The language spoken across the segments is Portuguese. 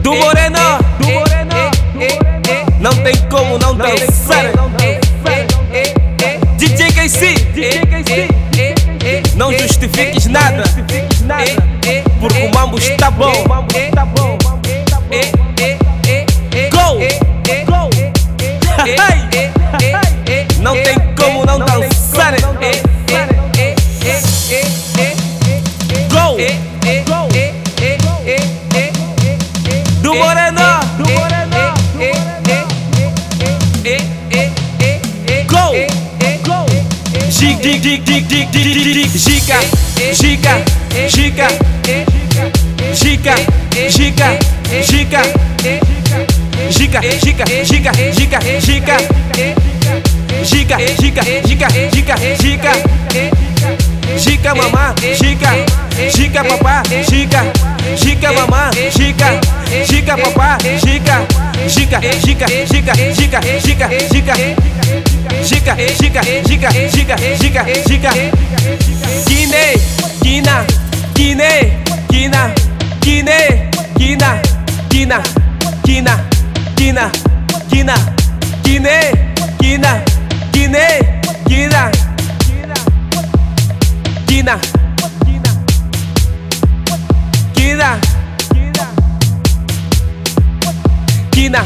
Do Morena, do Morena, não tem como não dançar. DJ KC, não justifiques nada, porque o mambo está bom. Giga, giga, giga, giga, giga, giga, giga, giga, giga, giga, giga, giga, giga, giga, giga, giga, giga, mamá, giga, giga, papá, giga, giga, mamá, giga, giga, papá, giga, giga, giga, giga, giga, giga, giga, giga, giga, giga, giga, giga, giga, Guiné, Guina, Guiné, Guina, Guiné, Guina, Guina, Guina, Guina, Guina, Guiné, Guina, Guiné, Guina, Guina, Guina,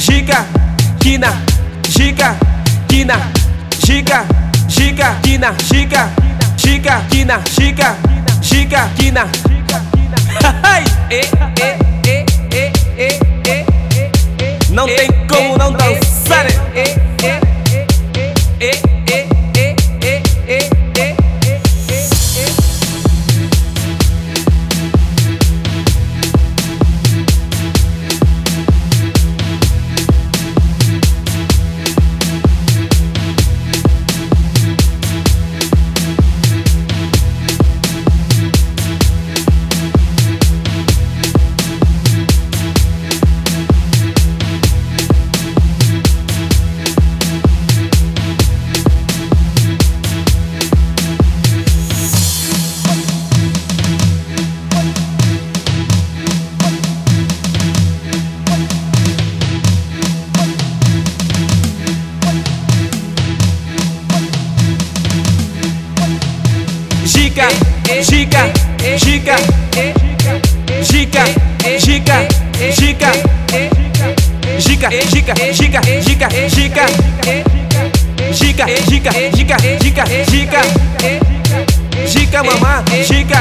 Giga, Guina, Giga, Guina, Giga, Giga, Guina, Giga, Giga, Guina, Giga, Giga, Guina. Não tem como não dançar. Giga, giga, giga, giga, giga, giga, giga, giga, giga, giga, giga, giga, giga, giga, giga, giga, giga, mamá, giga,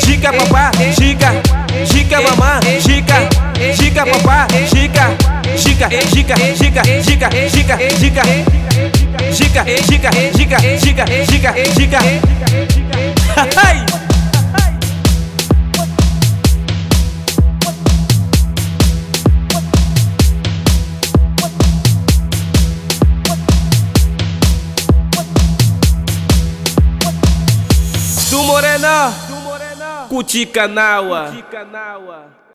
giga, papá, giga, giga, mamá, giga, giga, papá, giga, giga, giga, giga, giga, giga, giga, giga, giga, giga, giga, giga, giga. Ai! Do Morena, Cuticanaua.